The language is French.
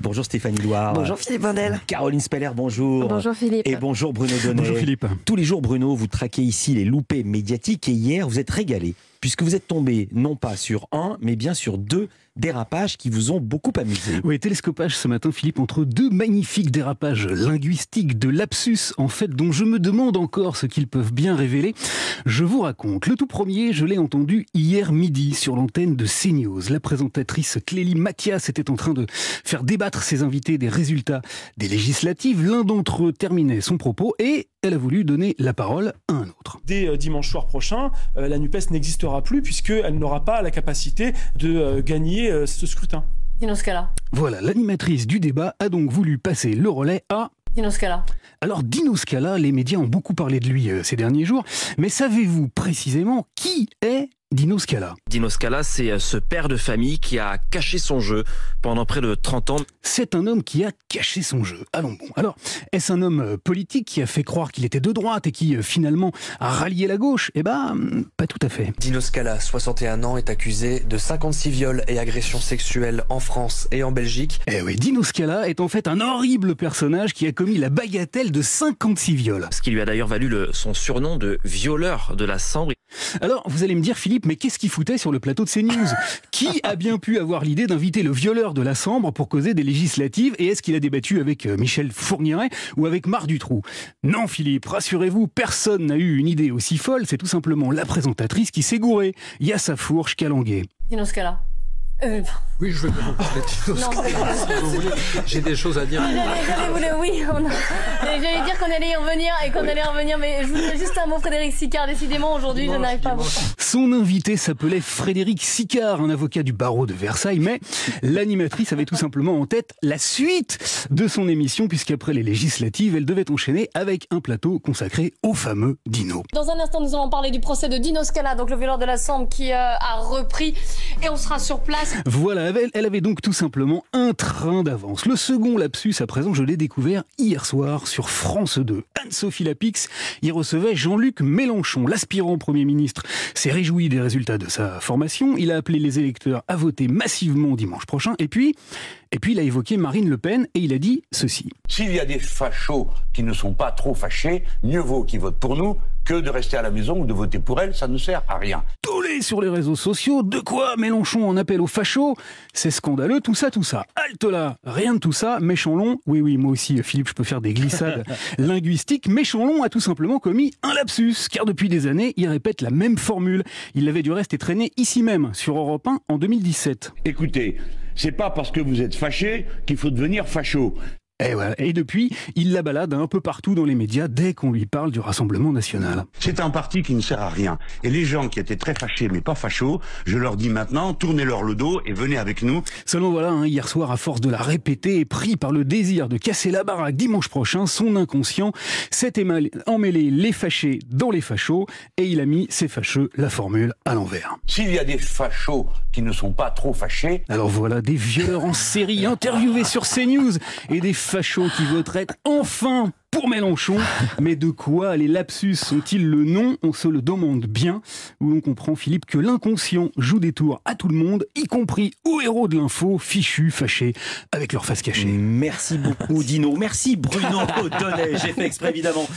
Bonjour Stéphanie Loire. Bonjour Philippe Vandel. Caroline Speller, bonjour. Bonjour Philippe. Et bonjour Bruno Donnet. Bonjour Philippe. Tous les jours, Bruno, vous traquez ici les loupés médiatiques et hier, vous êtes régalé puisque vous êtes tombé non pas sur un, mais bien sur deux dérapages qui vous ont beaucoup amusé. Oui, télescopage ce matin, Philippe, entre deux magnifiques dérapages linguistiques de lapsus, en fait, dont je me demande encore ce qu'ils peuvent bien révéler. Je vous raconte. Le tout premier, je l'ai entendu hier midi sur l'antenne de CNews. La présentatrice Clélie Mathias était en train de faire débattre ses invités des résultats des législatives. L'un d'entre eux terminait son propos et elle a voulu donner la parole à. Dès euh, dimanche soir prochain, euh, la NUPES n'existera plus puisqu'elle n'aura pas la capacité de euh, gagner ce scrutin. Dino Scala. Voilà, l'animatrice du débat a donc voulu passer le relais à Dino Scala. Alors Dino Scala, les médias ont beaucoup parlé de lui ces derniers jours, mais savez-vous précisément qui est Dino Scala. Dino Scala, c'est euh, ce père de famille qui a caché son jeu pendant près de 30 ans. C'est un homme qui a caché son jeu. Allons bon. Alors, est-ce un homme euh, politique qui a fait croire qu'il était de droite et qui euh, finalement a rallié la gauche? Eh ben, pas tout à fait. Dino Scala, 61 ans, est accusé de 56 viols et agressions sexuelles en France et en Belgique. Eh oui, Dino Scala est en fait un horrible personnage qui a commis la bagatelle de 56 viols. Ce qui lui a d'ailleurs valu le, son surnom de violeur de la Sambre. Alors, vous allez me dire, Philippe, mais qu'est-ce qu'il foutait sur le plateau de CNews Qui a bien pu avoir l'idée d'inviter le violeur de la Sambre pour causer des législatives Et est-ce qu'il a débattu avec euh, Michel Fourniret ou avec Marc Dutroux? Non, Philippe, rassurez-vous, personne n'a eu une idée aussi folle. C'est tout simplement la présentatrice qui s'est gourée. Il y a sa fourche calanguée. Dino Scala. Euh... Oui, je vais vous parler de si vous voulez. J'ai des choses à dire. J'allais oui, j'allais dire qu'on allait y revenir et qu'on allait y revenir, mais je voulais juste un mot, Frédéric Sicard. Décidément, aujourd'hui, je n'arrive pas à vous. Son invité s'appelait Frédéric Sicard, un avocat du barreau de Versailles, mais l'animatrice avait tout simplement en tête la suite de son émission, puisqu'après les législatives, elle devait enchaîner avec un plateau consacré au fameux Dino. Dans un instant, nous allons parler du procès de Dino Scala, donc le violeur de la Sambre qui euh, a repris, et on sera sur place voilà, elle avait donc tout simplement un train d'avance. Le second lapsus, à présent, je l'ai découvert hier soir sur France 2. Anne-Sophie Lapix y recevait Jean-Luc Mélenchon, l'aspirant Premier ministre, réjoui des résultats de sa formation. Il a appelé les électeurs à voter massivement dimanche prochain. Et puis, et puis il a évoqué Marine Le Pen et il a dit ceci. S'il y a des fachos qui ne sont pas trop fâchés, mieux vaut qu'ils votent pour nous que de rester à la maison ou de voter pour elle, ça ne sert à rien. Sur les réseaux sociaux, de quoi Mélenchon en appelle aux fachos C'est scandaleux, tout ça, tout ça. Halte là, rien de tout ça, Méchanlon, oui oui, moi aussi Philippe, je peux faire des glissades linguistiques, Méchanlon a tout simplement commis un lapsus, car depuis des années, il répète la même formule. Il l'avait du reste traîné ici même, sur Europe 1, en 2017. Écoutez, c'est pas parce que vous êtes fâché qu'il faut devenir facho. Et, voilà. et depuis, il la balade un peu partout dans les médias dès qu'on lui parle du Rassemblement national. C'est un parti qui ne sert à rien. Et les gens qui étaient très fâchés mais pas fachos, je leur dis maintenant, tournez-leur le dos et venez avec nous. Seulement voilà, hein, hier soir, à force de la répéter et pris par le désir de casser la baraque dimanche prochain, son inconscient s'est emmêlé les fâchés dans les fachos et il a mis ses fâcheux la formule à l'envers. S'il y a des fachos qui ne sont pas trop fâchés... Alors voilà, des violeurs en série interviewés sur CNews et des fachos qui voteraient enfin pour Mélenchon. Mais de quoi les lapsus sont-ils le nom? On se le demande bien. Où on comprend, Philippe, que l'inconscient joue des tours à tout le monde, y compris aux héros de l'info, fichus, fâchés, avec leur face cachée. Merci beaucoup, Dino. Merci, Bruno Donnet. J'ai fait exprès, évidemment.